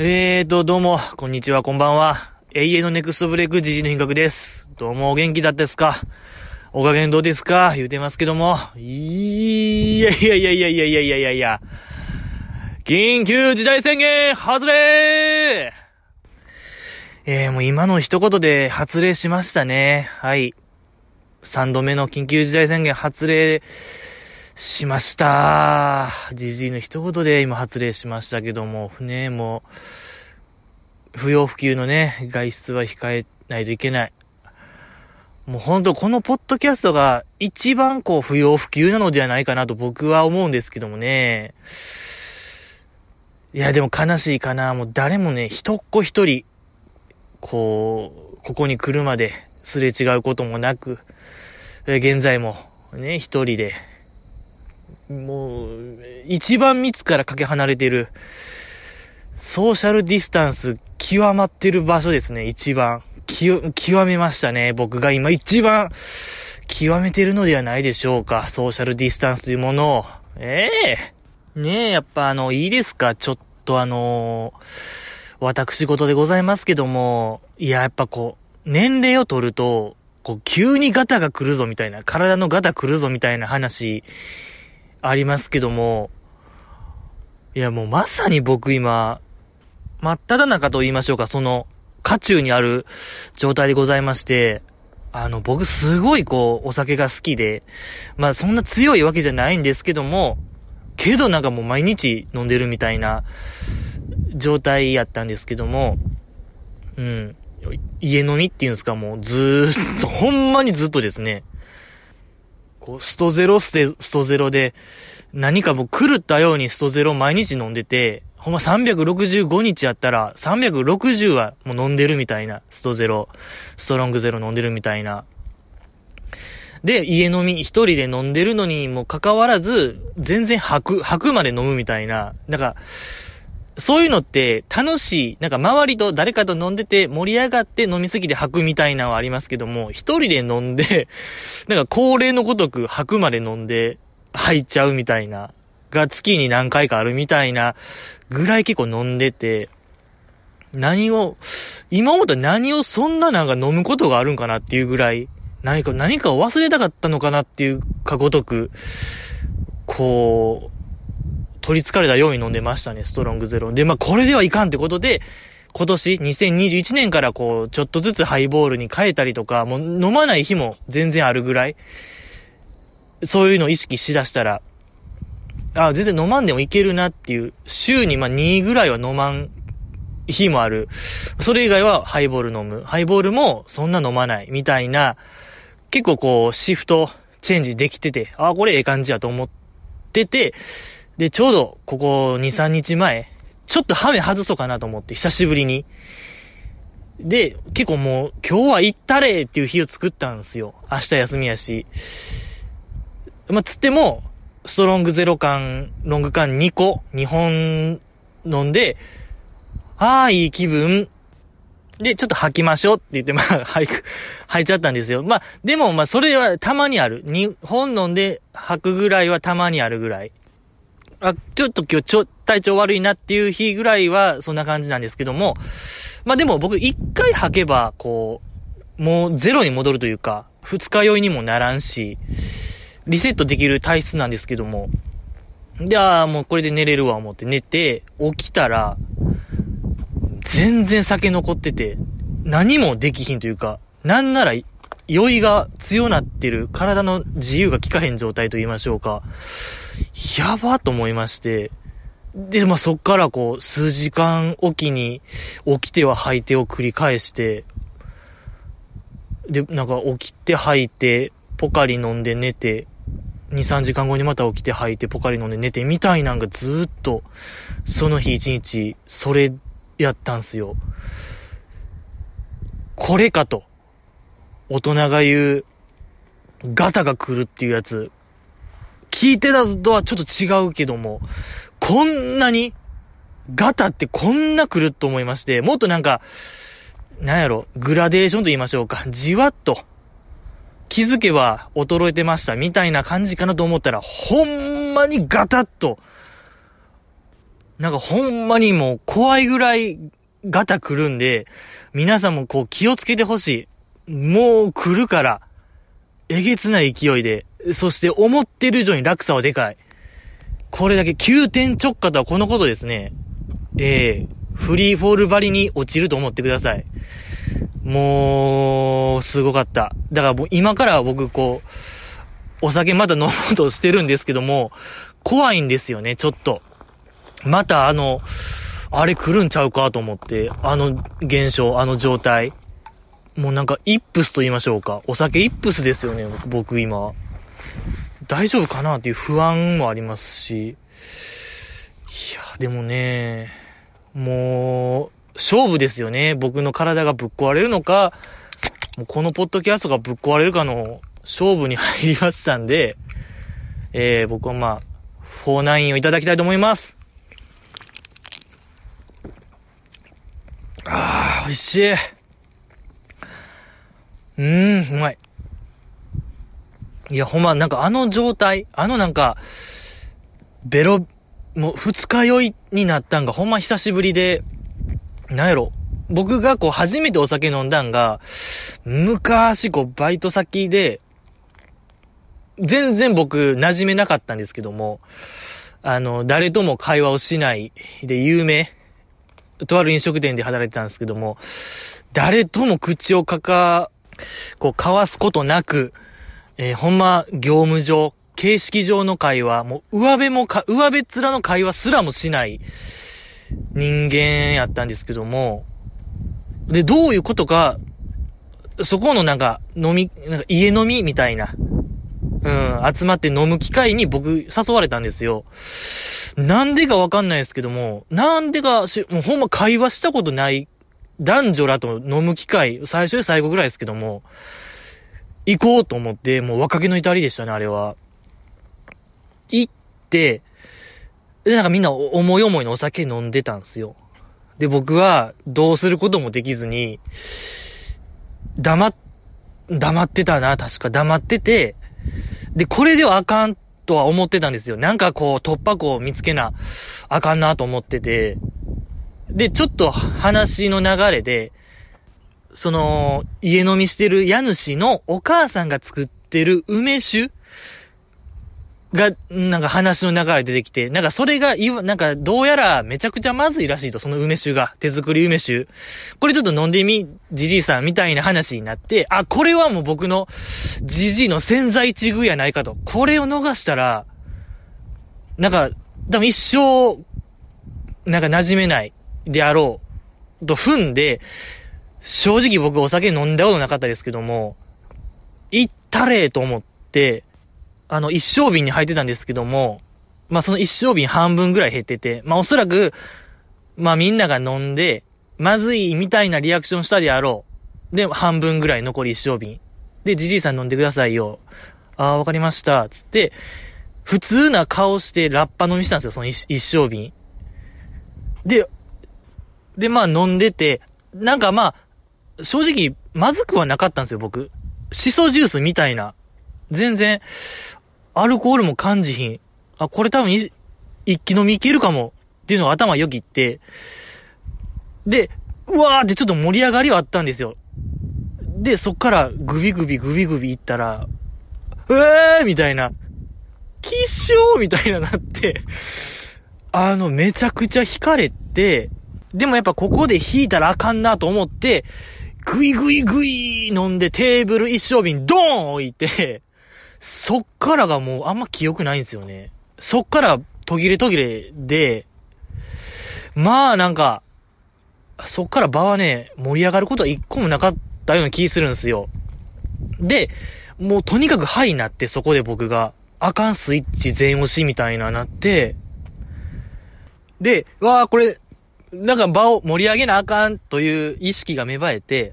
えーと、どうも、こんにちは、こんばんは。永遠のネクストブレイク、ジジの品格です。どうも、お元気だったですか？お加減どうですか？言うてますけども。いやいやいやいやいやいやいやいやいや。緊急事態宣言、発令えー、もう今の一言で発令しましたね。はい。三度目の緊急事態宣言発令しました。じじいの一言で今発令しましたけども、ね、もう、不要不急のね、外出は控えないといけない。もうほんとこのポッドキャストが一番こう不要不急なのではないかなと僕は思うんですけどもね。いやでも悲しいかな。もう誰もね、一っ子一人、こう、ここに来るまですれ違うこともなく、現在もね、一人で、もう、一番密からかけ離れてる、ソーシャルディスタンス極まってる場所ですね、一番。極、めましたね。僕が今一番極めてるのではないでしょうか。ソーシャルディスタンスというものを。ええねえ、やっぱあの、いいですか？ちょっとあの私事でございますけども、いや、やっぱこう、年齢を取ると、こう、急にガタが来るぞみたいな、体のガタ来るぞみたいな話、ありますけども、いやもうまさに僕今、真っ只中と言いましょうか、その、渦中にある状態でございまして、あの、僕すごいこう、お酒が好きで、まあそんな強いわけじゃないんですけども、けどなんかもう毎日飲んでるみたいな状態やったんですけども、うん。家飲みっていうんですか、もうずーっと、ほんまにずっとですね、こう、ストゼロステ、ストゼロで、何かもう狂ったようにストゼロ毎日飲んでて、ほんま365日やったら、360はもう飲んでるみたいな、ストゼロ、ストロングゼロ飲んでるみたいな。で、家飲み一人で飲んでるのにもかかわらず、全然吐く、吐くまで飲むみたいな。なんか、そういうのって楽しい。なんか周りと誰かと飲んでて盛り上がって飲みすぎて吐くみたいなのはありますけども、一人で飲んで、なんか恒例のごとく吐くまで飲んで吐いちゃうみたいな、が月に何回かあるみたいなぐらい結構飲んでて、何を、今思ったら何をそんななんか飲むことがあるんかなっていうぐらい、何か、何かを忘れたかったのかなっていうかごとく、こう、取り憑かれたように飲んでましたね、ストロングゼロ。で、まあ、これではいかんってことで、今年、2021年からこう、ちょっとずつハイボールに変えたりとか、もう飲まない日も全然あるぐらい、そういうのを意識しだしたら、あ、全然飲まんでもいけるなっていう、週にまあ2ぐらいは飲まん日もある。それ以外はハイボール飲む。ハイボールもそんな飲まない。みたいな、結構こう、シフト、チェンジできてて、あ、これええ感じやと思ってて、で、ちょうど、ここ2、3日前、ちょっとハメ外そうかなと思って、久しぶりに。で、結構もう、今日は行ったれっていう日を作ったんですよ。明日休みやし。まあ、つっても、ストロングゼロ缶、ロング缶2個、2本飲んで、ああ、いい気分。で、ちょっと吐きましょうって言って、まあ、吐く、吐いちゃったんですよ。まあ、でも、まあ、それはたまにある。2本飲んで吐くぐらいはたまにあるぐらい。あ、ちょっと今日ちょ、体調悪いなっていう日ぐらいはそんな感じなんですけども、まあでも僕一回吐けば、こう、もうゼロに戻るというか、二日酔いにもならんし、リセットできる体質なんですけども、じゃあもうこれで寝れるわ思って寝て、起きたら、全然酒残ってて、何もできひんというか、なんなら、酔いが強なってる、体の自由が効かへん状態と言いましょうか。やばと思いまして。で、まあ、そっからこう、数時間おきに、起きては吐いてを繰り返して、で、なんか起きて吐いて、ポカリ飲んで寝て、2、3時間後にまた起きて吐いて、ポカリ飲んで寝て、みたいなんがずっと、その日一日、それやったんすよ。これかと。大人が言う、ガタが来るっていうやつ。聞いてたとはちょっと違うけども、こんなに、ガタってこんな来ると思いまして、もっとなんか、なんやろ、グラデーションと言いましょうか。じわっと、気づけば衰えてましたみたいな感じかなと思ったら、ほんまにガタッと、なんかほんまにもう怖いぐらいガタ来るんで、皆さんもこう気をつけてほしい。もう来るから、えげつない勢いで、そして思ってる以上に落差はでかい。これだけ急転直下とはこのことですね。ええー、フリーフォール張りに落ちると思ってください。もう、すごかった。だからもう今から僕こう、お酒まだ飲もうとしてるんですけども、怖いんですよね、ちょっと。またあの、あれ来るんちゃうかと思って、あの現象、あの状態。もうなんか、イップスと言いましょうか。お酒イップスですよね、僕今。大丈夫かなっていう不安もありますし。いや、でもね、もう、勝負ですよね。僕の体がぶっ壊れるのか、もうこのポッドキャストがぶっ壊れるかの勝負に入りましたんで、えー、僕はまあ、49をいただきたいと思います。ああ、美味しい。うーん、うまい。いや、ほんま、なんかあの状態、あのなんか、ベロ、もう二日酔いになったんがほんま久しぶりで、なんやろ。僕がこう初めてお酒飲んだんが、昔こうバイト先で、全然僕馴染めなかったんですけども、あの、誰とも会話をしないで有名、とある飲食店で働いてたんですけども、誰とも口をかか、こう交わすことなく、えー、ほんま業務上、形式上の会話、もう上辺もか、上辺面の会話すらもしない人間やったんですけども、で、どういうことか、そこのなんか飲み、なんか家飲みみたいな、うん、集まって飲む機会に僕誘われたんですよ。なんでかわかんないですけども、なんでかし、もうほんま会話したことない男女らと飲む機会、最初で最後ぐらいですけども、行こうと思って、もう若気の至りでしたね、あれは。行って、で、なんかみんな思い思いのお酒飲んでたんですよ。で、僕はどうすることもできずに、黙っ、黙ってたな、確か黙ってて、で、これではあかんとは思ってたんですよ。なんかこう、突破口を見つけな、あかんなと思ってて。で、ちょっと話の流れで、その、家飲みしてる家主のお母さんが作ってる梅酒が、なんか話の流れ出てきて、なんかそれが、なんかどうやらめちゃくちゃまずいらしいと、その梅酒が。手作り梅酒。これちょっと飲んでみ、じじいさんみたいな話になって、あ、これはもう僕のじじいの潜在一遇やないかと。これを逃したら、なんか、多分一生、なんか馴染めないであろう、と踏んで、正直僕お酒飲んだことなかったですけども、行ったれと思って、あの、一升瓶に入ってたんですけども、まあ、その一升瓶半分ぐらい減ってて、まあ、おそらく、まあ、みんなが飲んで、まずいみたいなリアクションしたであろう。で、半分ぐらい残り一升瓶。で、じじいさん飲んでくださいよ。ああ、わかりました。つって、普通な顔してラッパ飲みしたんですよ、その一升瓶。で、で、まあ飲んでて、なんかまあ、正直、まずくはなかったんですよ、僕。シソジュースみたいな。全然、アルコールも感じひん。あ、これ多分一気飲みいけるかも。っていうのが頭よぎって、で、うわーってちょっと盛り上がりはあったんですよ。で、そっからグビグビグビグビいったら、うえーみたいな、きっしょーみたいななってあの、めちゃくちゃ惹かれて、でもやっぱここで引いたらあかんなと思って、グイグイグイ飲んでテーブル一升瓶ドーン置いて、そっからがもうあんま記憶ないんですよね。そっから途切れ途切れで、まあなんか、そっから場はね、盛り上がることは一個もなかったような気するんですよ。で、もうとにかくハイになってそこで僕が、あかんスイッチ全押しみたいななって、で、わあこれ、なんか場を盛り上げなあかんという意識が芽生えて、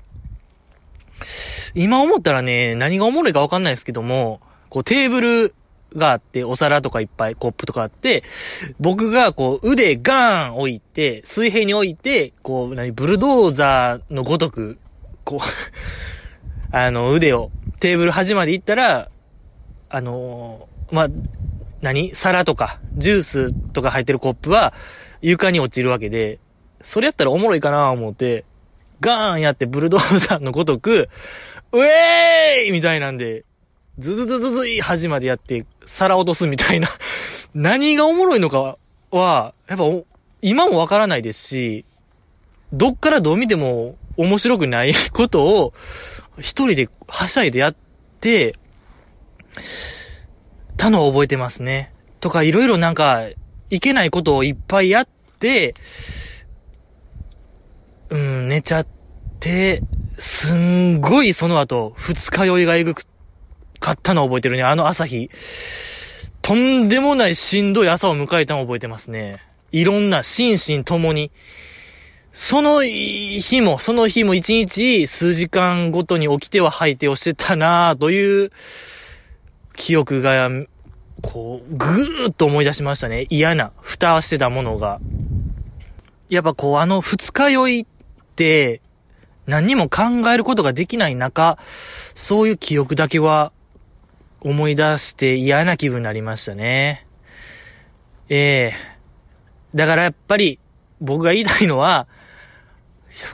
今思ったらね、何がおもろいかわかんないですけども、こうテーブルがあって、お皿とかいっぱい、コップとかあって、僕がこう腕ガーン置いて、水平に置いて、こう、何、ブルドーザーのごとく、こう あの、腕をテーブル端まで行ったら、あのー、まあ、何皿とか、ジュースとか入ってるコップは、床に落ちるわけで、それやったらおもろいかな思って、ガーンやってブルドーザーのごとく、ウェーイみたいなんで、ズズズズズい端までやって、皿落とすみたいな 何がおもろいのかは、やっぱ今もわからないですし、どっからどう見ても面白くない ことを、一人ではしゃいでやって、たのを覚えてますね。とか、いろいろなんか、いけないことをいっぱいやって、うん、寝ちゃって、すんごいその後、二日酔いがえぐかったのを覚えてるね。あの朝日。とんでもないしんどい朝を迎えたのを覚えてますね。いろんな心身ともに。その日も、その日も一日数時間ごとに起きては吐いてをしてたなぁという記憶が、こう、ぐーっと思い出しましたね。嫌な、蓋してたものが。やっぱこう、あの二日酔いっ、何も考えることができない中、そういう記憶だけは思い出して嫌な気分になりましたね。ええー、だからやっぱり僕が言いたいのは、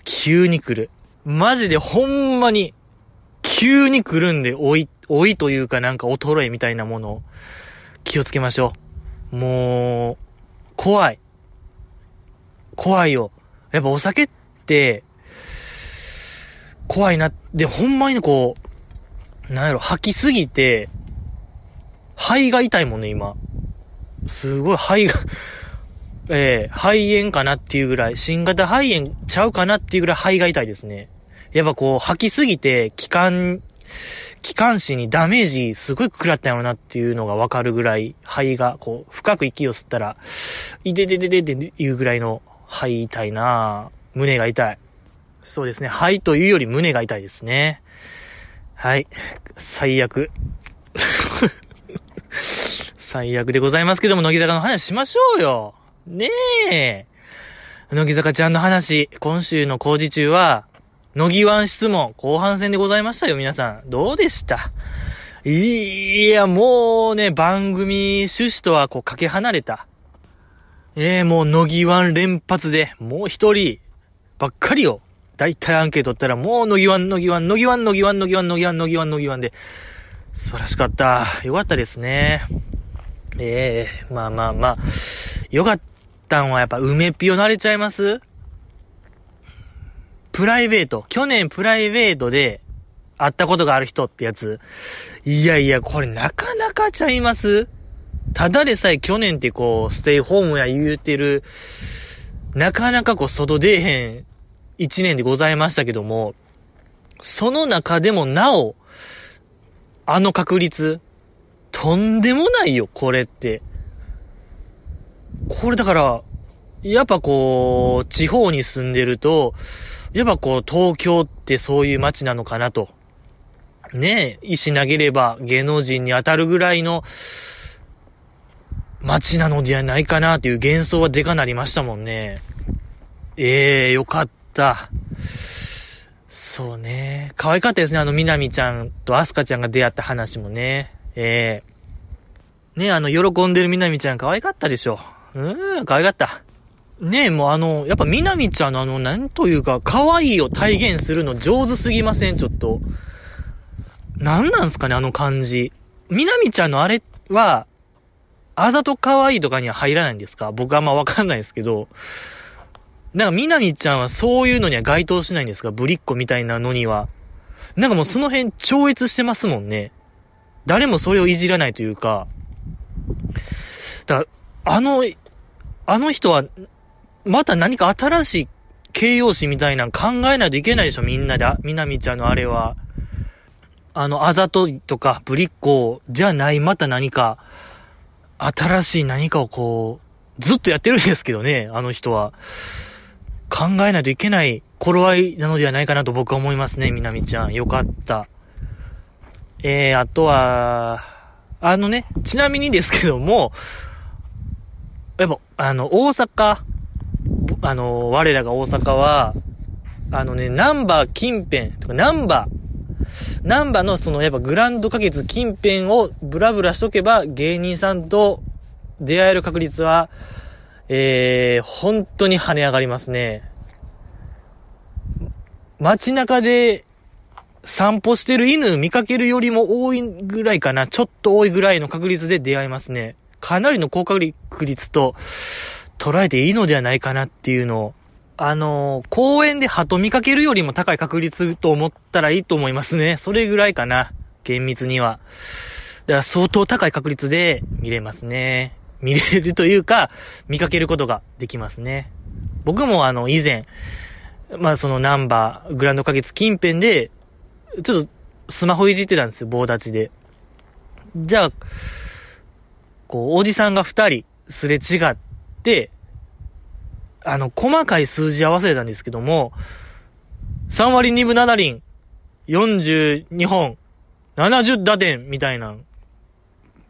急に来る。マジでほんまに、急に来るんで、老い、老いというかなんか衰えみたいなものを気をつけましょう。もう、怖い。怖いよ。やっぱお酒って、怖いな。で、ほんまにこう、なんやろ、吐きすぎて、肺が痛いもんね、今。すごい肺が えー、肺炎かなっていうぐらい、新型肺炎ちゃうかなっていうぐらい肺が痛いですね。やっぱこう、吐きすぎて、気管、気管支にダメージすごい食らったよなっていうのがわかるぐらい、肺が、こう、深く息を吸ったら、いででででっていうぐらいの肺痛いな胸が痛い。そうですね。肺というより胸が痛いですね。はい。最悪。最悪でございますけども、乃木坂の話しましょうよ。ねえ。乃木坂ちゃんの話、今週の工事中は、乃木湾質問、後半戦でございましたよ、皆さん。どうでした？いや、もうね、番組趣旨とはこう、かけ離れた。ええー、もう、乃木湾連発で、もう一人、ばっかりよ。だいたいアンケートったら、もう、乃木湾、乃木湾、乃木湾、乃木湾、乃木湾、乃木湾、乃木湾、乃木湾で、素晴らしかった。よかったですね。ええー、まあまあまあ、よかったんはやっぱ梅ピオ慣れちゃいます？プライベート。去年プライベートで会ったことがある人ってやつ。いやいや、これなかなかちゃいます？ただでさえ去年ってこう、ステイホームや言うてる、なかなかこう、外出えへん一年でございましたけども、その中でもなお、あの確率、とんでもないよ、これって。これだから、やっぱこう、地方に住んでると、やっぱこう、東京ってそういう街なのかなと。ねえ、石投げれば芸能人に当たるぐらいの街なのではないかなっていう幻想はでかなりましたもんね。ええー、よかった。たそうね。可愛かったですね。あの、みなみちゃんとアスカちゃんが出会った話もね。ええー。ねあの、喜んでるみなみちゃん可愛かったでしょ。うん、可愛かった。ねえ、もうあの、やっぱみなみちゃんのあの、なんというか、可愛いを体現するの上手すぎません？ちょっと。なんなんすかね、あの感じ。みなみちゃんのあれは、あざと可愛いとかには入らないんですか？僕はあんまわかんないですけど。なんかみなみちゃんはそういうのには該当しないんですか？ぶりっ子みたいなのには。なんかもうその辺超越してますもんね。誰もそれをいじらないというか。だあの、あの人は、また何か新しい形容詞みたいなの考えないといけないでしょ、みんなで。みなみちゃんのあれは。あの、あざといとか、ぶりっ子じゃない、また何か、新しい何かをこう、ずっとやってるんですけどね、あの人は。考えないといけない頃合いなのではないかなと僕は思いますね、みなみちゃん。よかった。えー、あとは、あのね、ちなみにですけども、やっぱ、あの、大阪、あの、我らが大阪は、あのね、ナンバー近辺、とかナンバー、ナンバーのそのやっぱグランド花月近辺をブラブラしとけば芸人さんと出会える確率は、えー、本当に跳ね上がりますね。街中で散歩してる犬見かけるよりも多いぐらいかな。ちょっと多いぐらいの確率で出会いますね。かなりの高確率と捉えていいのではないかなっていうのを、あのー、公園で鳩見かけるよりも高い確率と思ったらいいと思いますね。それぐらいかな。厳密には。だから相当高い確率で見れますね。見れるというか、見かけることができますね。僕もあの、以前、まあそのナンバー、グランド花月近辺で、ちょっとスマホいじってたんですよ、棒立ちで。じゃあ、こう、おじさんが二人すれ違って、あの、細かい数字合わせたんですけども、3割2分7厘、42本、70打点みたいな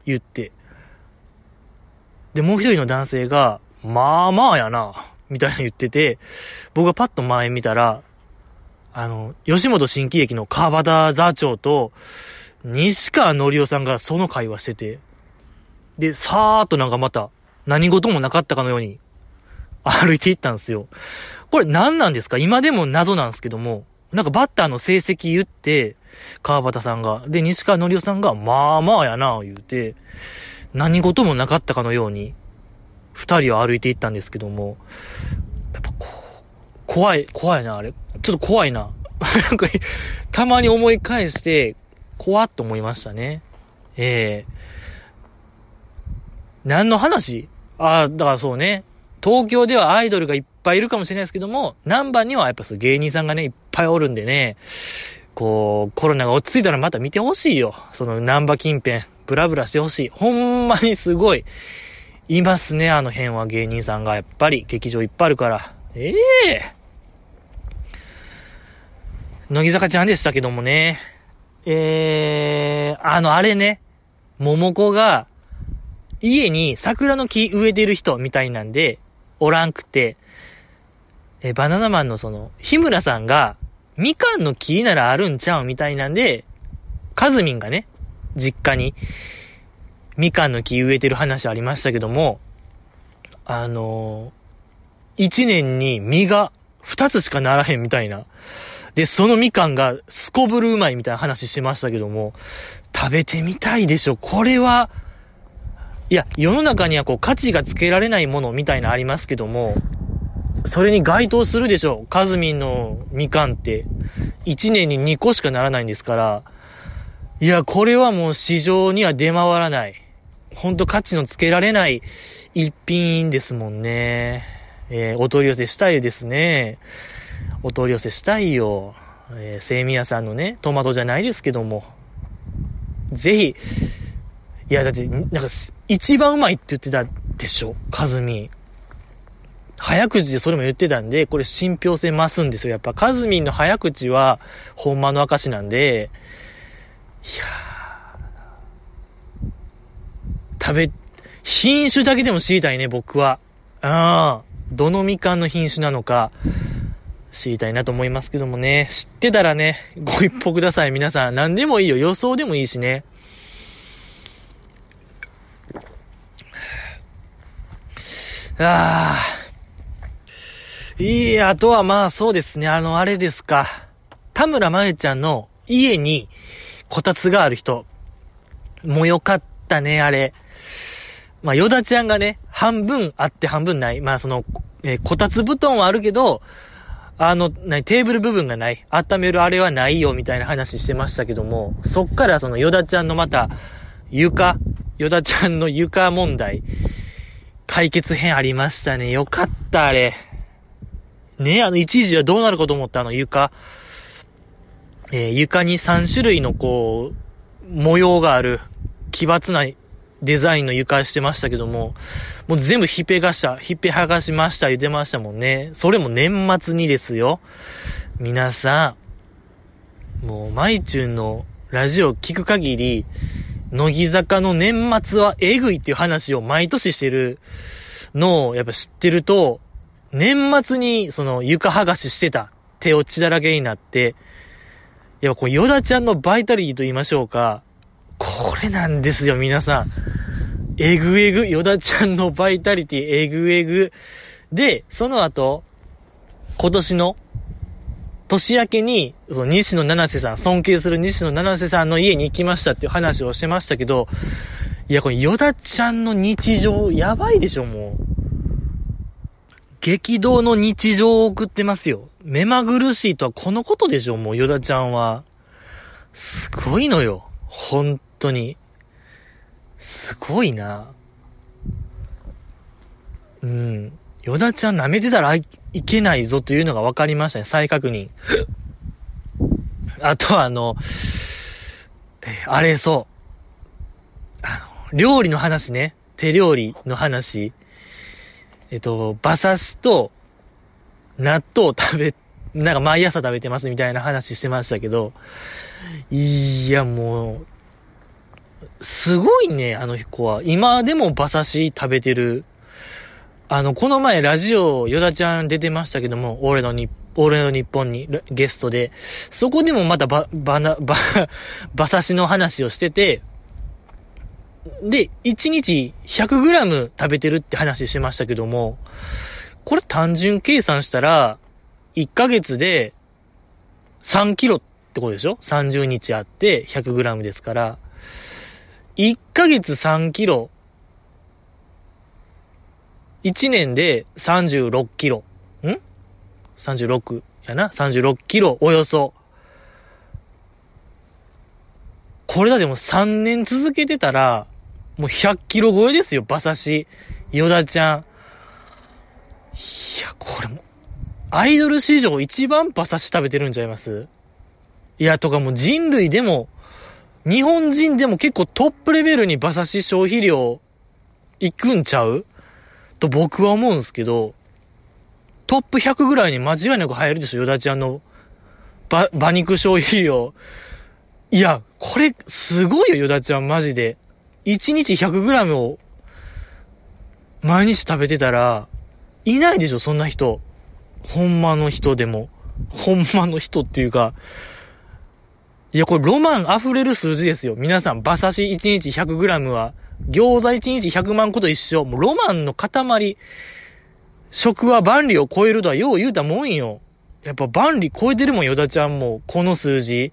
言って、で、もう一人の男性が、まあまあやな、みたいな言ってて、僕がパッと前見たら、あの、吉本新喜劇の川端座長と、西川のりおさんがその会話してて、で、さーっとなんかまた、何事もなかったかのように、歩いていったんですよ。これ何なんですか？今でも謎なんですけども、なんかバッターの成績言って、川端さんが、で、西川のりおさんが、まあまあやな、言うて、何事もなかったかのように、二人は歩いていったんですけども、やっぱこう、怖い、怖いな、あれ。ちょっと怖いな。なんか、たまに思い返して、怖っと思いましたね。ええー、何の話？ああ、だからそうね。東京ではアイドルがいっぱいいるかもしれないですけども、南蛮にはやっぱそう芸人さんがね、いっぱいおるんでね、こう、コロナが落ち着いたらまた見てほしいよ。その南波近辺。ブラブラしてほしい。ほんまにすごい、いますね、あの辺は芸人さんが。やっぱり、劇場いっぱいあるから。ええー、乃木坂ちゃんでしたけどもね。えー、あの、あれね。桃子が、家に桜の木植えてる人みたいなんで、おらんくて、え、バナナマンのその、日村さんが、みかんの木ならあるんちゃうみたいなんで、カズミンがね、実家に、みかんの木植えてる話ありましたけども、あのー、一年に実が二つしかならへんみたいな。で、そのみかんがすこぶるうまいみたいな話しましたけども、食べてみたいでしょ。これは、いや、世の中にはこう価値がつけられないものみたいなありますけども、それに該当するでしょ。カズミンのみかんって、一年に2個しかならないんですから、いや、これはもう市場には出回らない。ほんと価値のつけられない一品ですもんね。えー、お取り寄せしたいですね。お取り寄せしたいよ。えー、セイミヤさんのね、トマトじゃないですけども。ぜひ、いや、だって、なんか、一番うまいって言ってたでしょ、カズミ。早口でそれも言ってたんで、これ信憑性増すんですよ。やっぱカズミンの早口は、ほんまの証なんで、いや食べ、品種だけでも知りたいね、僕は。ああ、どのみかんの品種なのか、知りたいなと思いますけどもね。知ってたらね、ご一報ください、皆さん。何でもいいよ。予想でもいいしね。ああ。いい、あとはまあそうですね。あの、あれですか。田村まゆちゃんの家に、こたつがある人。もうよかったね、あれ。まあ、ヨダちゃんがね、半分あって半分ない。まあ、その、えー、こたつ布団はあるけど、あの、なテーブル部分がない。温めるあれはないよ、みたいな話してましたけども、そっからそのヨダちゃんのまた、床、ヨダちゃんの床問題、解決編ありましたね。よかった、あれ。ねあの、一時はどうなるかと思った、あの床。えー、床に3種類のこう、模様がある、奇抜なデザインの床してましたけども、もう全部ひっぺがした、ひっぺ剥がしました言ってましたもんね。それも年末にですよ。皆さん、もう、マイチュンのラジオ聞く限り、乃木坂の年末はえぐいっていう話を毎年してるのをやっぱ知ってると、年末にその床剥がししてた手を血だらけになって、いや、これ、ヨダちゃんのバイタリティと言いましょうか。これなんですよ、皆さん。えぐえぐ、ヨダちゃんのバイタリティえぐえぐ。で、その後、今年の年明けに、その西野七瀬さん、尊敬する西野七瀬さんの家に行きましたっていう話をしてましたけど、いや、これヨダちゃんの日常、やばいでしょ、もう。激動の日常を送ってますよ。目まぐるしいとはこのことでしょ、もうヨダちゃんは。すごいのよ。本当に。すごいな。うん。ヨダちゃん舐めてたらいけないぞというのが分かりましたね。再確認。あとはあの、えあれそう。あの、料理の話ね。手料理の話。えっと、馬刺しと納豆を食べ、なんか毎朝食べてますみたいな話してましたけど、いや、もう、すごいね、あの子は。今でも馬刺し食べてる。あの、この前ラジオ、ヨダちゃん出てましたけども、俺のに、俺の日本にゲストで、そこでもまたば、ばな、ば、馬刺しの話をしてて、で、1日 100g 食べてるって話しましたけども、これ単純計算したら、1ヶ月で3キロってことでしょ ?30 日あって 100g ですから、1ヶ月3キロ、1年で36キロ。ん ?36 やな ?36 キロ、およそ。これだでも3年続けてたら、もう100キロ超えですよ、馬刺し。ヨダちゃん。いや、これも、アイドル史上一番馬刺し食べてるんちゃいます？いや、とかもう人類でも、日本人でも結構トップレベルに馬刺し消費量いくんちゃう？と僕は思うんですけど、トップ100ぐらいに間違いなく入るでしょ、ヨダちゃんの馬、馬肉消費量。いや、これ、すごいよ、ヨダちゃん、マジで。1日 100g を毎日食べてたら、いないでしょ、そんな人。ほんまの人でも。ほんまの人っていうか、いや、これロマン溢れる数字ですよ。皆さん、馬刺し1日 100g は、餃子1日100万個と一緒。もうロマンの塊。食は万里を超えるとはよう言うたもんよ。やっぱ万里超えてるもん、ヨダちゃんも。この数字。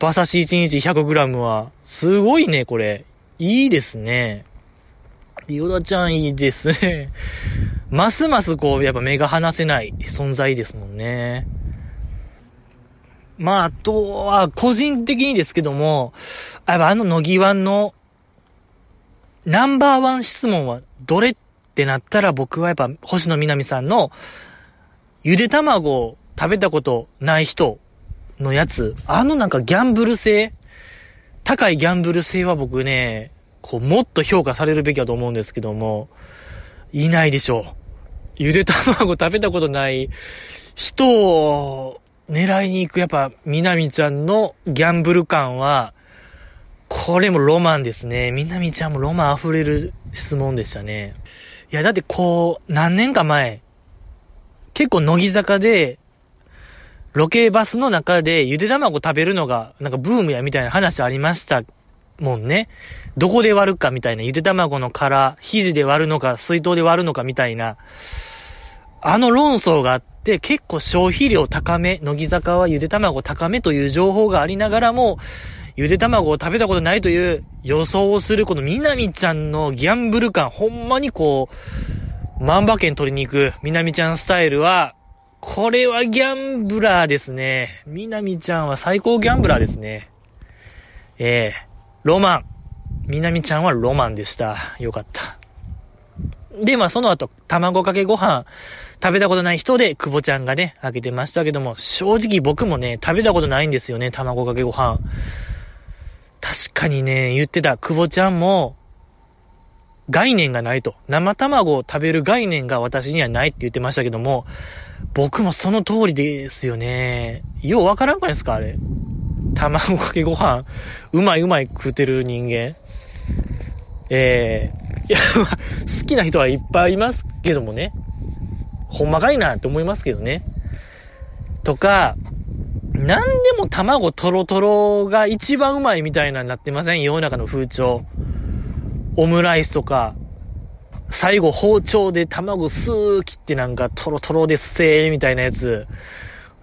馬刺し1日 100g は。すごいね、これ。いいですね。ヨダちゃんいいですね。ますますこう、やっぱ目が離せない存在ですもんね。まあ、あとは、個人的にですけども、やっぱあの乃木湾の、ナンバーワン質問はどれってなったら僕はやっぱ星野みなみさんの、ゆで卵を食べたことない人のやつ、あのなんかギャンブル性高いギャンブル性は僕ね、こう、もっと評価されるべきだと思うんですけども、いないでしょう。ゆで卵食べたことない人を狙いに行く、やっぱ、みなみちゃんのギャンブル感は、これもロマンですね。みなみちゃんもロマン溢れる質問でしたね。いや、だってこう、何年か前、結構乃木坂で、ロケバスの中でゆで卵食べるのがなんかブームやみたいな話ありましたもんね。どこで割るかみたいな、ゆで卵の殻、肘で割るのか、水筒で割るのかみたいな、あの論争があって結構消費量高め、乃木坂はゆで卵高めという情報がありながらも、ゆで卵を食べたことないという予想をするこのみなみちゃんのギャンブル感、ほんまにこう、万馬券取りに行くみなみちゃんスタイルは、これはギャンブラーですね。みなみちゃんは最高ギャンブラーですね。ええー、ロマン。みなみちゃんはロマンでした。よかった。で、まあその後、卵かけご飯食べたことない人で、久保ちゃんがね、あげてましたけども、正直僕もね、食べたことないんですよね、卵かけご飯。確かにね、言ってた、久保ちゃんも、概念がないと。生卵を食べる概念が私にはないって言ってましたけども、僕もその通りですよね。ようわからんかいですかあれ。卵かけご飯、うまいうまい食うてる人間。ええー、いや、まあ、好きな人はいっぱいいますけどもね。ほんまかいなって思いますけどね。とか、なんでも卵トロトロが一番うまいみたいなになってません？世の中の風潮。オムライスとか、最後包丁で卵スー切ってなんかトロトロでっせーみたいなやつ。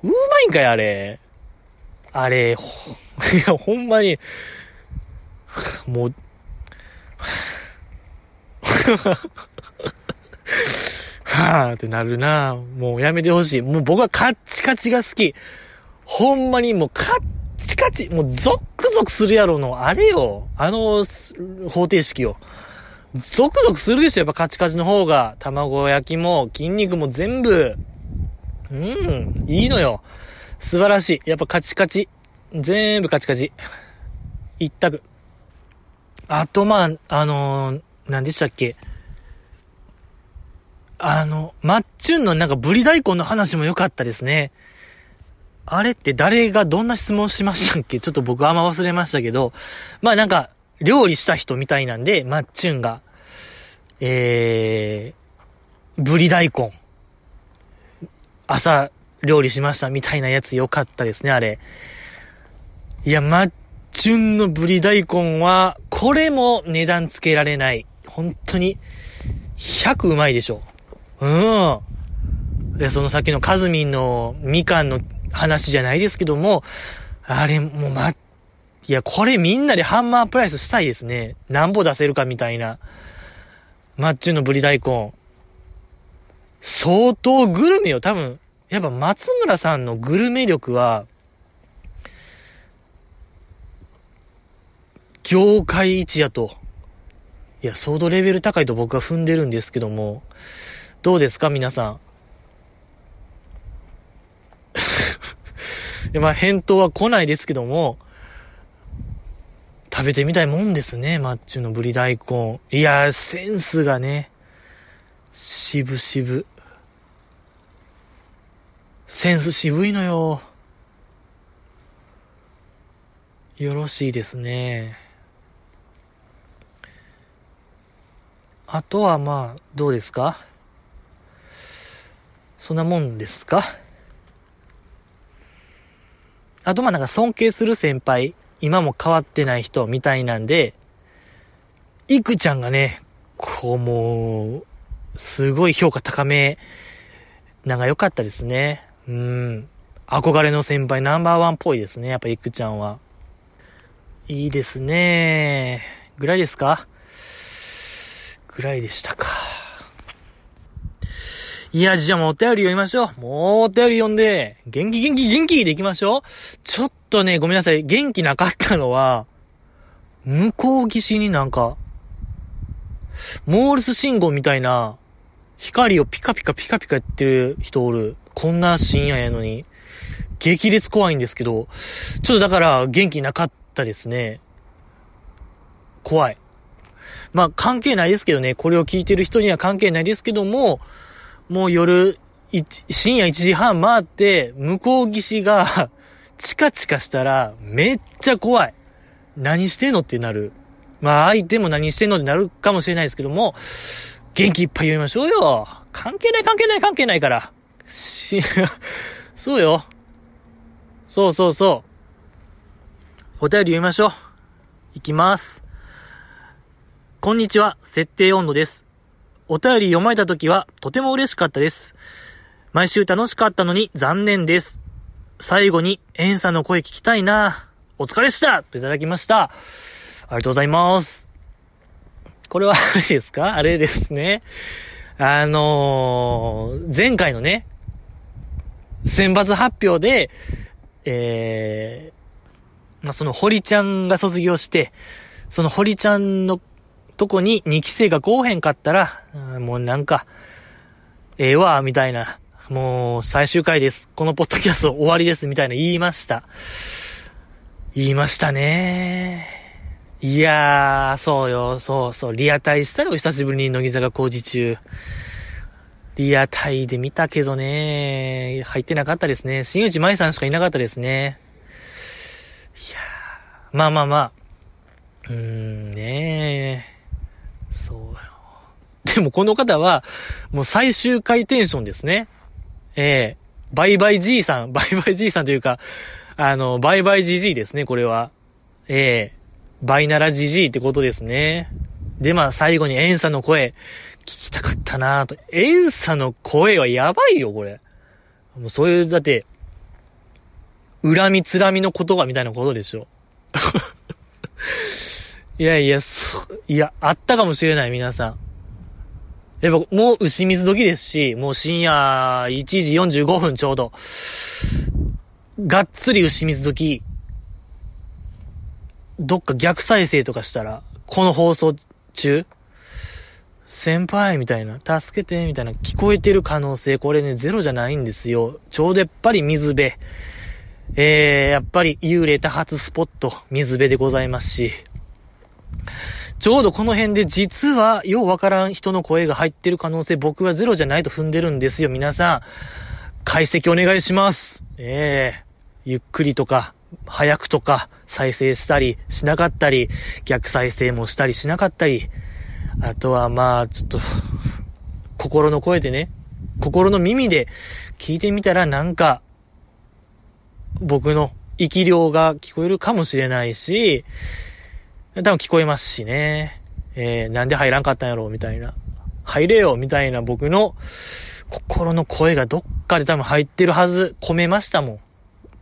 うまいんかい、あれ。あれ、いや、ほんまに、もう、はぁってなるなもうやめてほしい。もう僕はカッチカチが好き。ほんまにもうカッチカチ、もうゾックゾクするやろの、あれよ。あの方程式よ。ゾクゾクするでしょ、やっぱカチカチの方が。卵焼きも筋肉も全部。うん、いいのよ。素晴らしい。やっぱカチカチ。全部カチカチ。一択。あと、まあ、あのー、何でしたっけあの、マッチュンのなんかブリ大根の話も良かったですね。あれって誰がどんな質問しましたっけちょっと僕あんま忘れましたけど、まあなんか、料理した人みたいなんで、マッチュンが、えー、ブリ大根、朝料理しましたみたいなやつ良かったですね、あれ。いや、マッチュンのブリ大根は、これも値段つけられない。本当に、100うまいでしょ。うん。いや、そのさっきのカズミンのみかんの話じゃないですけども、あれ、もうま、いや、これみんなでハンマープライスしたいですね。なんぼ出せるかみたいな。マッチュのブリ大根。相当グルメよ。多分、やっぱ松村さんのグルメ力は、業界一やと。いや、相当レベル高いと僕は踏んでるんですけども、どうですか皆さん。まあ、返答は来ないですけども、食べてみたいもんですね、マッチュのブリ大根。いやーセンスがね、渋々。センス渋いのよ。よろしいですね。あとはまあ、どうですか？そんなもんですか？あとまあなんか尊敬する先輩、今も変わってない人みたいなんで、いくちゃんがね、こうもう、すごい評価高め、なんか良かったですね。うん。憧れの先輩ナンバーワンっぽいですね。やっぱいくちゃんは。いいですね。ぐらいですか？ぐらいでしたか。いや、じゃあもうお便り読みましょう。もうお便り読んで、元気元気元気でいきましょう。ちょっとね、ごめんなさい。元気なかったのは、向こう岸になんか、モールス信号みたいな、光をピカピカピカピカやってる人おる。こんな深夜やのに。激烈怖いんですけど、ちょっとだから元気なかったですね。怖い。まあ関係ないですけどね、これを聞いてる人には関係ないですけども、もう夜、深夜1時半回って、向こう岸が チカチカしたら、めっちゃ怖い。何してんのってなる。まあ相手も何してんのってなるかもしれないですけども、元気いっぱい読みましょうよ。関係ない関係ない関係ないから。し、そうよ。そうそうそう。お便り読みましょう。いきます。こんにちは、設定温度です。お便り読まれた時はとても嬉しかったです。毎週楽しかったのに残念です。最後に、エンさんの声聞きたいなお疲れしたといただきました。ありがとうございます。これはあれですか？あれですね。あのー、前回のね、選抜発表で、えー、まあ、その堀ちゃんが卒業して、その堀ちゃんのとこに2期生が来おへんかったら、もうなんか、ええ、わ、みたいな、もう最終回です。このポッドキャスト終わりです、みたいな言いました。言いましたね。いやー、そうよ、そうそう、リアタイしたらお久しぶりに乃木坂工事中。リアタイで見たけどね、入ってなかったですね。新内舞さんしかいなかったですね。いやー、まあまあまあ。うーん、ねー。そうよ。でもこの方は、もう最終回テンションですね。ええー、バイバイじいさん、バイバイじいさんというか、あの、バイバイじじいですね、これは。ええー、バイナラじじいってことですね。で、まあ最後にエンサの声、聞きたかったなと。エンサの声はやばいよ、これ。もうそういう、だって、恨みつらみの言葉みたいなことでしょ。いやいや、そ、いや、あったかもしれない、皆さん。やっぱ、もう牛水時ですし、もう深夜1時45分ちょうど。がっつり牛水時。どっか逆再生とかしたら、この放送中、先輩みたいな、助けてみたいな聞こえてる可能性、これね、ゼロじゃないんですよ。ちょうどやっぱり水辺。えー、やっぱり幽霊多発スポット、水辺でございますし。ちょうどこの辺で実は、ようわからん人の声が入ってる可能性、僕はゼロじゃないと踏んでるんですよ。皆さん、解析お願いします。ええ、ゆっくりとか、早くとか、再生したりしなかったり、逆再生もしたりしなかったり、あとはまあ、ちょっと、心の声でね、心の耳で聞いてみたらなんか、僕の生き量が聞こえるかもしれないし、多分聞こえますしね。えー、なんで入らんかったんやろうみたいな。入れよみたいな僕の心の声がどっかで多分入ってるはず、込めましたもん。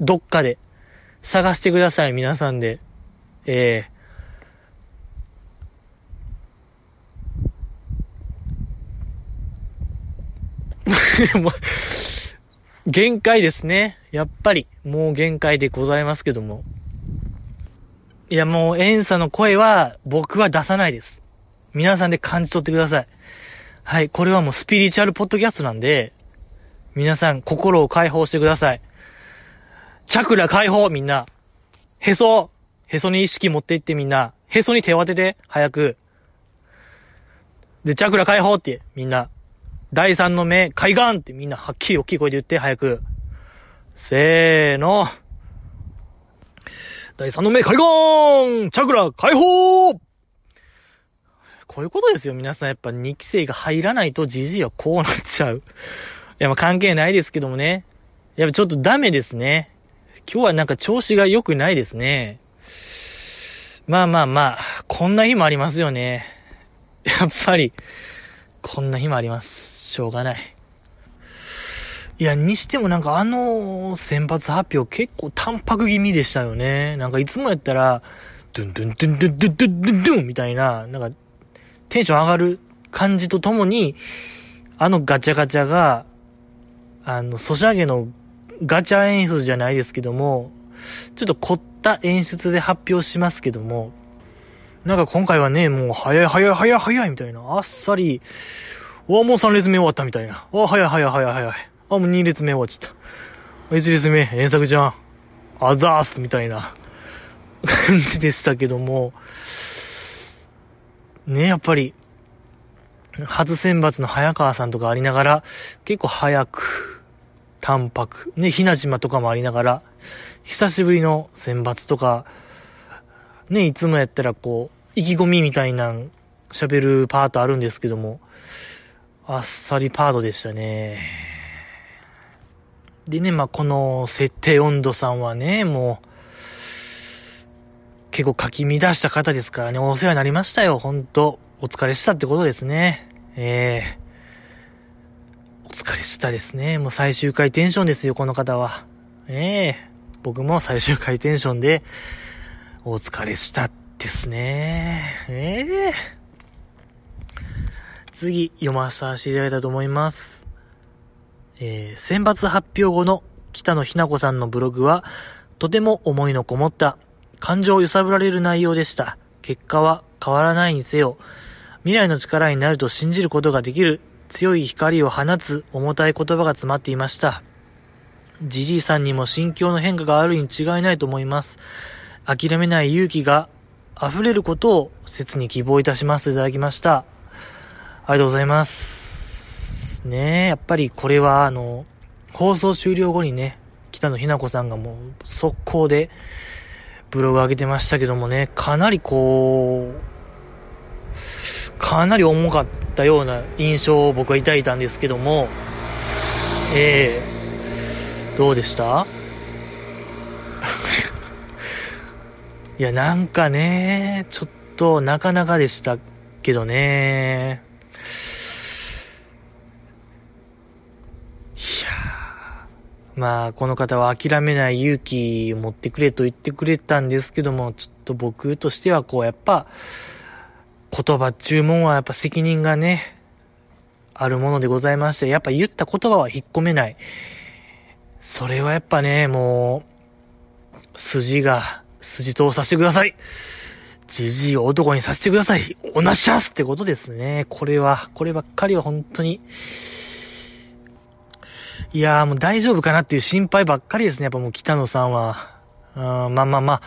どっかで。探してください、皆さんで。えー、もう限界ですね。やっぱり、もう限界でございますけども。いや、もう、エンサの声は、僕は出さないです。皆さんで感じ取ってください。はい、これはもうスピリチュアルポッドキャストなんで、皆さん、心を解放してください。チャクラ解放みんな。へそ、へそに意識持っていってみんな。へそに手を当てて、早く。で、チャクラ解放って、みんな。第三の目、海岸ってみんなはっきり大きい声で言って、早く。せーの。第三の目、海岸チャクラ解放こういうことですよ。皆さんやっぱ2期生が入らないとじじいはこうなっちゃう。いや、まあ関係ないですけどもね。やっぱちょっとダメですね。今日はなんか調子が良くないですね。まあまあまあ、こんな日もありますよね。やっぱり、こんな日もあります。しょうがない。いや、にしてもなんかあの先発発表結構淡白気味でしたよね。なんかいつもやったら、ドゥンドゥンドゥンドゥンドゥンドゥンドゥンドゥンみたいな、なんかテンション上がる感じとともに、あのガチャガチャが、あの、ソシャゲのガチャ演出じゃないですけども、ちょっと凝った演出で発表しますけども、なんか今回はね、もう早い早い早い早いみたいな、あっさり、わ、もう3列目終わったみたいな。わ、早い早い早い早い。あ、もう2列目終わっちゃった。1列目、遠作じゃん。あざーすみたいな感じでしたけども、ね、やっぱり、初選抜の早川さんとかありながら、結構早く、淡白。ね、ひな島とかもありながら、久しぶりの選抜とか、ね、いつもやったらこう、意気込みみたいな喋るパートあるんですけども、あっさりパートでしたね。でね、まあ、この設定温度さんはね、もう、結構かき乱した方ですからね、お世話になりましたよ、ほんと。お疲れしたってことですね。ええー疲れしたですね。もう最終回テンションですよ、この方は。ええ僕も最終回テンションで、お疲れしたですね。ええ次、読まさせていただいたと思います。えー、選抜発表後の北野ひな子さんのブログは、とても思いのこもった感情を揺さぶられる内容でした。結果は変わらないにせよ、未来の力になると信じることができる強い光を放つ重たい言葉が詰まっていました。じじいさんにも心境の変化があるに違いないと思います。諦めない勇気が溢れることを切に希望いたしますいただきました。ありがとうございます。ね、やっぱりこれはあの、放送終了後にね、北野日な子さんがもう速攻でブログ上げてましたけどもね、かなりこう、かなり重かったような印象を僕は抱いたんですけども、えー、どうでした？いや、なんかね、ちょっとなかなかでしたけどね。いやいやまあ、この方は諦めない勇気を持ってくれと言ってくれたんですけども、ちょっと僕としてはこう、やっぱ、言葉注文はやっぱ責任がね、あるものでございまして、やっぱ言った言葉は引っ込めない。それはやっぱね、もう、筋が、筋通させてください。じじいを男にさせてください。おなしゃすってことですね。これは、こればっかりは本当に、いやーもう大丈夫かなっていう心配ばっかりですね。やっぱもう北野さんは。うん、まあまあまあ。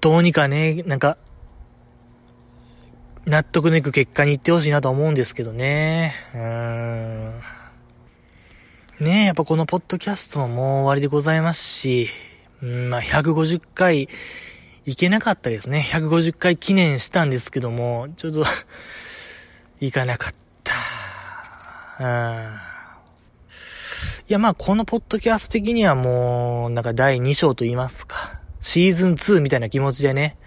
どうにかね、なんか、納得のいく結果に行ってほしいなと思うんですけどね。うーん。ねえ、やっぱこのポッドキャストももう終わりでございますし、うん、まあ150回いけなかったですね。150回記念したんですけども、ちょっと いかなかった。うん。いや、まあ、このポッドキャスト的にはもう、なんか第2章と言いますか、シーズン2みたいな気持ちでね、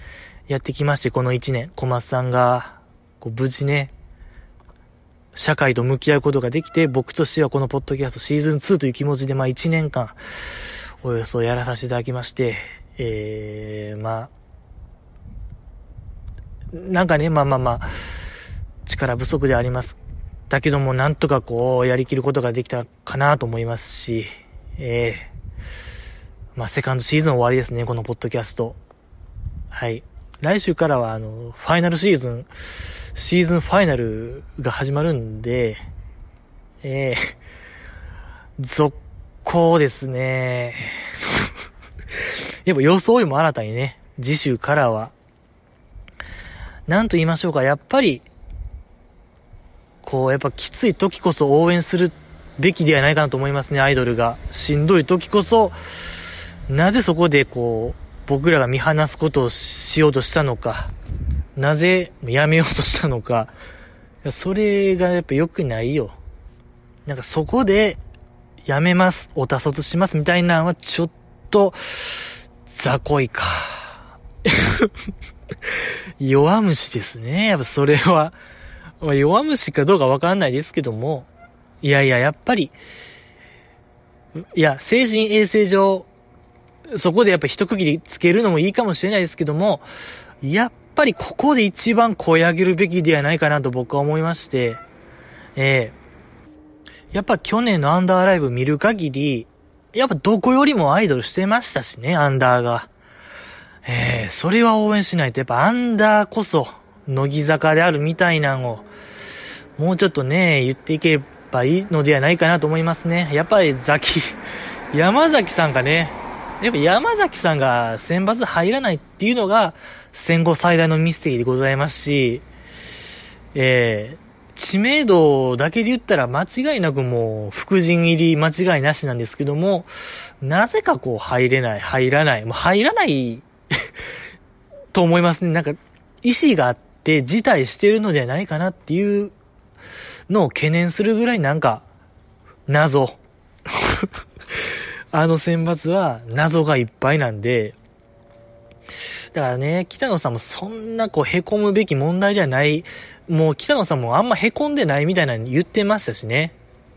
やってきまして、この1年、小松さんが、こう、無事ね、社会と向き合うことができて、僕としてはこのポッドキャストシーズン2という気持ちで、まあ1年間、およそやらさせていただきまして、えー、まあ、なんかね、まあまあまあ、力不足でありますだけども、なんとかこう、やりきることができたかなと思いますし、ええー、まあ、セカンドシーズン終わりですね、このポッドキャスト。はい。来週からは、あの、ファイナルシーズン、シーズンファイナルが始まるんで、ええー、続行ですね。やっぱ装いも新たにね、次週からは、なんと言いましょうか、やっぱり、こう、やっぱきつい時こそ応援するべきではないかなと思いますね、アイドルが。しんどい時こそ、なぜそこでこう、僕らが見放すことをしようとしたのか、なぜやめようとしたのか、それがやっぱ良くないよ。なんかそこで、やめます、おたそつしますみたいなのはちょっと、雑魚いか。弱虫ですね。やっぱそれは。ま弱虫かどうかわかんないですけども、いやいや、やっぱり、いや、精神衛生上、そこでやっぱ一区切りつけるのもいいかもしれないですけども、やっぱりここで一番声上げるべきではないかなと僕は思いまして、ええー、やっぱ去年のアンダーライブ見る限り、やっぱどこよりもアイドルしてましたしね、アンダーが。ええー、それは応援しないと、やっぱアンダーこそ、乃木坂であるみたいなんを、もうちょっとね、言っていけばいいのではないかなと思いますね。やっぱりザキ、山崎さんがね、やっぱ山崎さんが選抜入らないっていうのが戦後最大のミステリーでございますし、えー、知名度だけで言ったら間違いなくもう、副陣入り間違いなしなんですけども、なぜかこう入れない、入らない、もう入らない と思いますね。なんか、意志があって辞退してるのではないかなっていうのを懸念するぐらいなんか、謎。あの選抜は謎がいっぱいなんで、だからね、北野さんもそんなこう凹むべき問題ではない、もう北野さんもあんま凹んでないみたいなの言ってましたしね。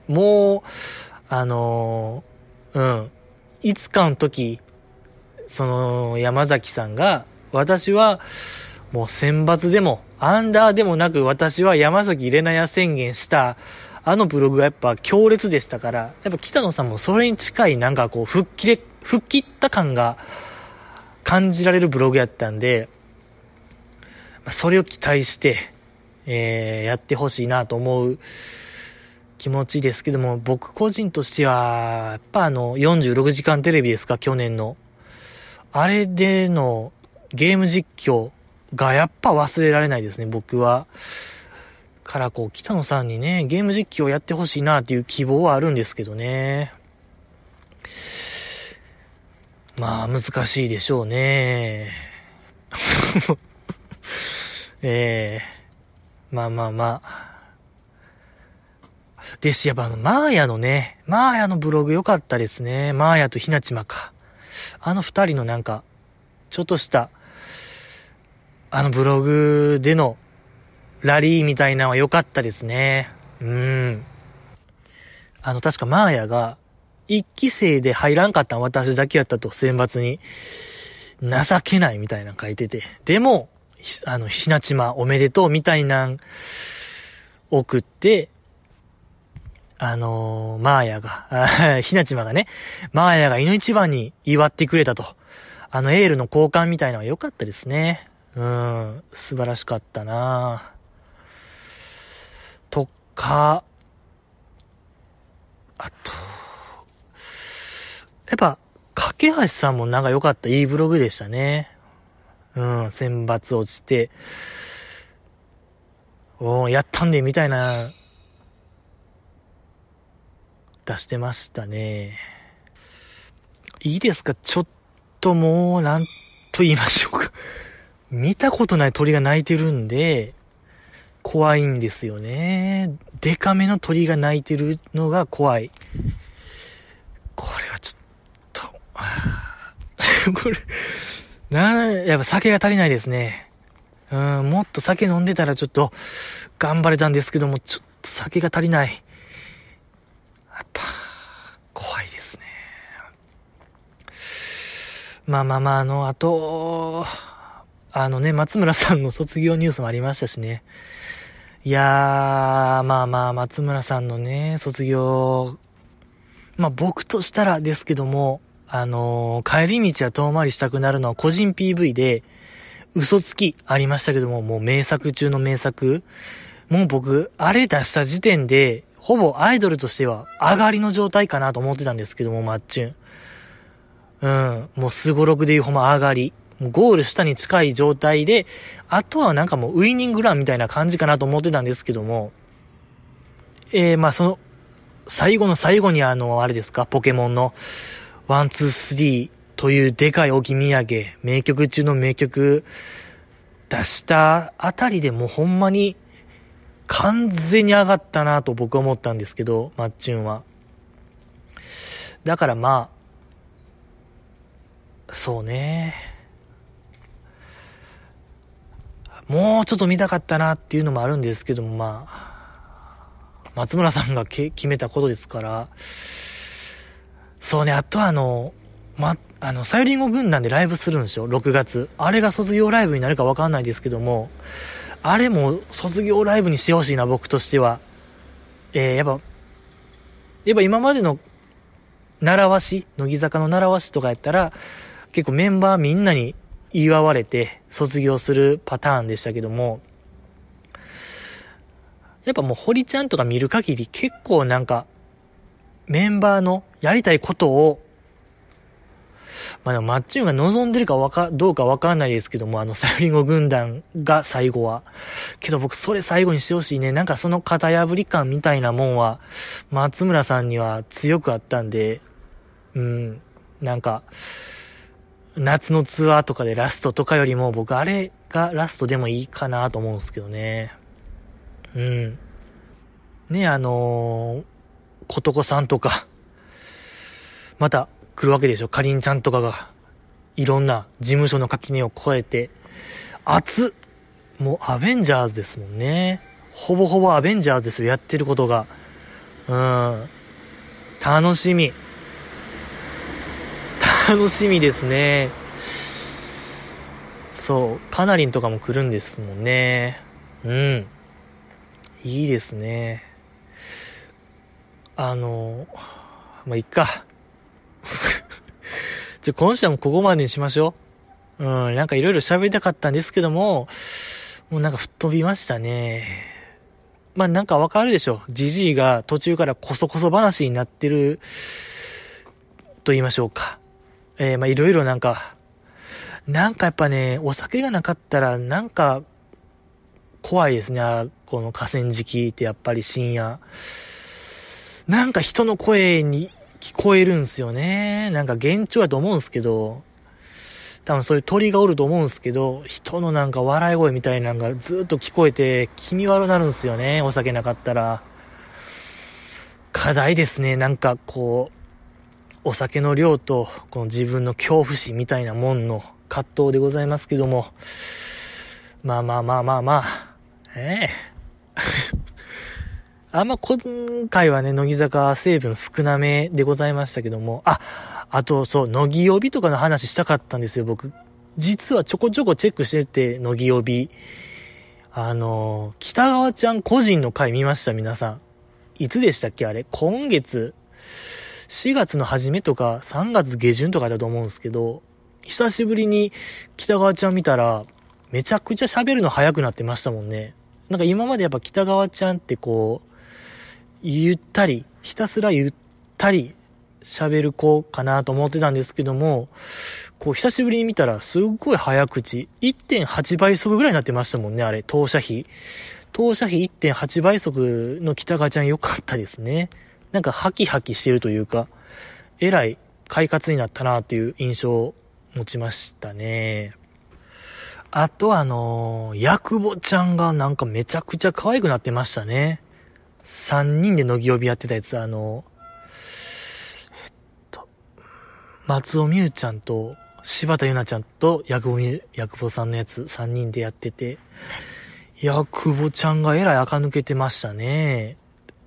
もう、あのー、うん。いつかの時、その山崎さんが、私は、もう選抜でも、アンダーでもなく私は山崎レナヤ宣言した、あのブログがやっぱ強烈でしたから、やっぱ北野さんもそれに近いなんかこう、吹っ切れ、吹っ切った感が感じられるブログやったんで、それを期待して、えー、やってほしいなと思う気持ちですけども、僕個人としては、やっぱあの、46時間テレビですか、去年の。あれでのゲーム実況、がやっぱ忘れられないですね、僕は。からこう、北野さんにね、ゲーム実況をやってほしいなっていう希望はあるんですけどね。まあ、難しいでしょうね。ええー、まあまあまあ。ですし、やっぱあの、マーヤのね、マーヤのブログ良かったですね。マーヤとひなちまか。あの二人のなんか、ちょっとした、あのブログでのラリーみたいなのは良かったですね。うん。あの、確かマーヤが、一期生で入らんかった私だけやったと、選抜に。情けないみたいな書いてて。でも、あの、ひなちまおめでとうみたいなん送って、あのー、マーヤが、ひなちまがね、マーヤがいの一番に祝ってくれたと。あのエールの交換みたいなのは良かったですね。うん、素晴らしかったなとか、あと、やっぱ、架橋さんもなんか良かった、いいブログでしたね。うん、選抜落ちて、おやったんで、みたいな、出してましたね。いいですか？ちょっともう、なんと言いましょうか。見たことない鳥が鳴いてるんで、怖いんですよね。デカめの鳥が鳴いてるのが怖い。これはちょっと、これ、な、やっぱ酒が足りないですね。うん、もっと酒飲んでたらちょっと頑張れたんですけども、ちょっと酒が足りない。やっぱ、怖いですね。まあまあまあ、あの、あと、あのね、松村さんの卒業ニュースもありましたしね。いやー、まあまあ、松村さんのね、卒業、まあ僕としたらですけども、あのー、帰り道は遠回りしたくなるのは個人 PV で、嘘つきありましたけども、もう名作中の名作。もう僕、あれ出した時点で、ほぼアイドルとしては上がりの状態かなと思ってたんですけども、マッチュン。うん、もうスゴロクでいうほんま上がり。ゴール下に近い状態で、あとはなんかもうウイニングランみたいな感じかなと思ってたんですけども、えー、まあその、最後の最後にあの、あれですか、ポケモンの、ワン、ツー、スリーというでかい置き土産、名曲中の名曲出したあたりでもうほんまに完全に上がったなと僕は思ったんですけど、マッチュンは。だからまあ、そうね。もうちょっと見たかったなっていうのもあるんですけども、まあ、松村さんが決めたことですから、そうね、あとはあの、ま、あの、サイリンゴ軍団でライブするんですよ、6月。あれが卒業ライブになるかわかんないですけども、あれも卒業ライブにしてほしいな、僕としては。えー、やっぱ、やっぱ今までの習わし、乃木坂の習わしとかやったら、結構メンバーみんなに祝われて卒業するパターンでしたけども、やっぱもう堀ちゃんとか見る限り結構なんかメンバーのやりたいことを、まあでもマッチュンが望んでるかわか、どうかわかんないですけども、あのサヨリンゴ軍団が最後は。けど僕それ最後にしてほしいね。なんかその型破り感みたいなもんは、松村さんには強くあったんで、うん、なんか、夏のツアーとかでラストとかよりも僕あれがラストでもいいかなと思うんですけどね。うん。ね、あのーことこさんとか、また来るわけでしょ。かりんちゃんとかが、いろんな事務所の垣根を越えて、熱もうアベンジャーズですもんね。ほぼほぼアベンジャーズですよ、やってることが。うん。楽しみ。楽しみですね。そう、カナリンとかも来るんですもんね。うん。いいですね。あの、まあ、いっか。じゃ、今週はもうここまでにしましょう。うん、なんかいろいろ喋りたかったんですけども、もうなんか吹っ飛びましたね。まあ、なんかわかるでしょ。じじいが途中からこそこそ話になってる、と言いましょうか。えー、まあ、いろいろなんか、なんかやっぱね、お酒がなかったら、なんか、怖いですね。この河川敷ってやっぱり深夜。なんか人の声に聞こえるんすよね。なんか幻聴やと思うんすけど、多分そういう鳥がおると思うんすけど、人のなんか笑い声みたいなのがずっと聞こえて気味悪なるんすよね。お酒なかったら。課題ですね。なんかこう、お酒の量と、この自分の恐怖心みたいなもんの葛藤でございますけども、まあまあまあまあまあ、ええ あんま今回はね、乃木坂成分少なめでございましたけども、あ、あとそう、乃木曜日とかの話したかったんですよ、僕。実はちょこちょこチェックしてて、乃木曜日。あの、北川ちゃん個人の回見ました、皆さん。いつでしたっけあれ？今月、4月の初めとか3月下旬とかだと思うんですけど、久しぶりに北川ちゃん見たら、めちゃくちゃ喋るの早くなってましたもんね。なんか今までやっぱ北川ちゃんってこう、ゆったり、ひたすらゆったり喋る子かなと思ってたんですけども、こう久しぶりに見たらすっごい早口、1.8倍速ぐらいになってましたもんね、あれ、投射費。投射費1.8倍速の北川ちゃん良かったですね。なんかハキハキしてるというか、えらい快活になったなっていう印象を持ちましたね。あとあのー、ヤクボちゃんがなんかめちゃくちゃ可愛くなってましたね。3人で乃木曜日やってたやつ、あの、えっと、松尾美優ちゃんと柴田優奈ちゃんとヤクボ、ヤクボさんのやつ3人でやってて、ヤクボちゃんがえらい垢抜けてましたね。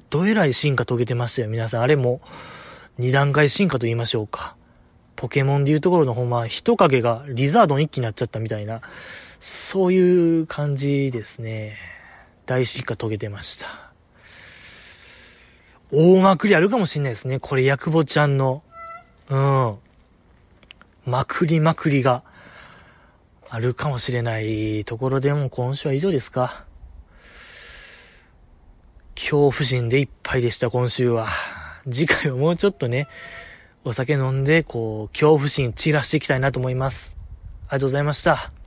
どえらい進化遂げてましたよ、皆さん。あれも、2段階進化と言いましょうか。ポケモンでいうところのほんま、人影がリザードン一気になっちゃったみたいな、そういう感じですね。大進化遂げてました。大まくりあるかもしんないですね。これ、ヤクボちゃんの、うん、まくりまくりがあるかもしれないところでも今週は以上ですか。恐怖心でいっぱいでした、今週は。次回はもうちょっとね、お酒飲んで、こう、恐怖心散らしていきたいなと思います。ありがとうございました。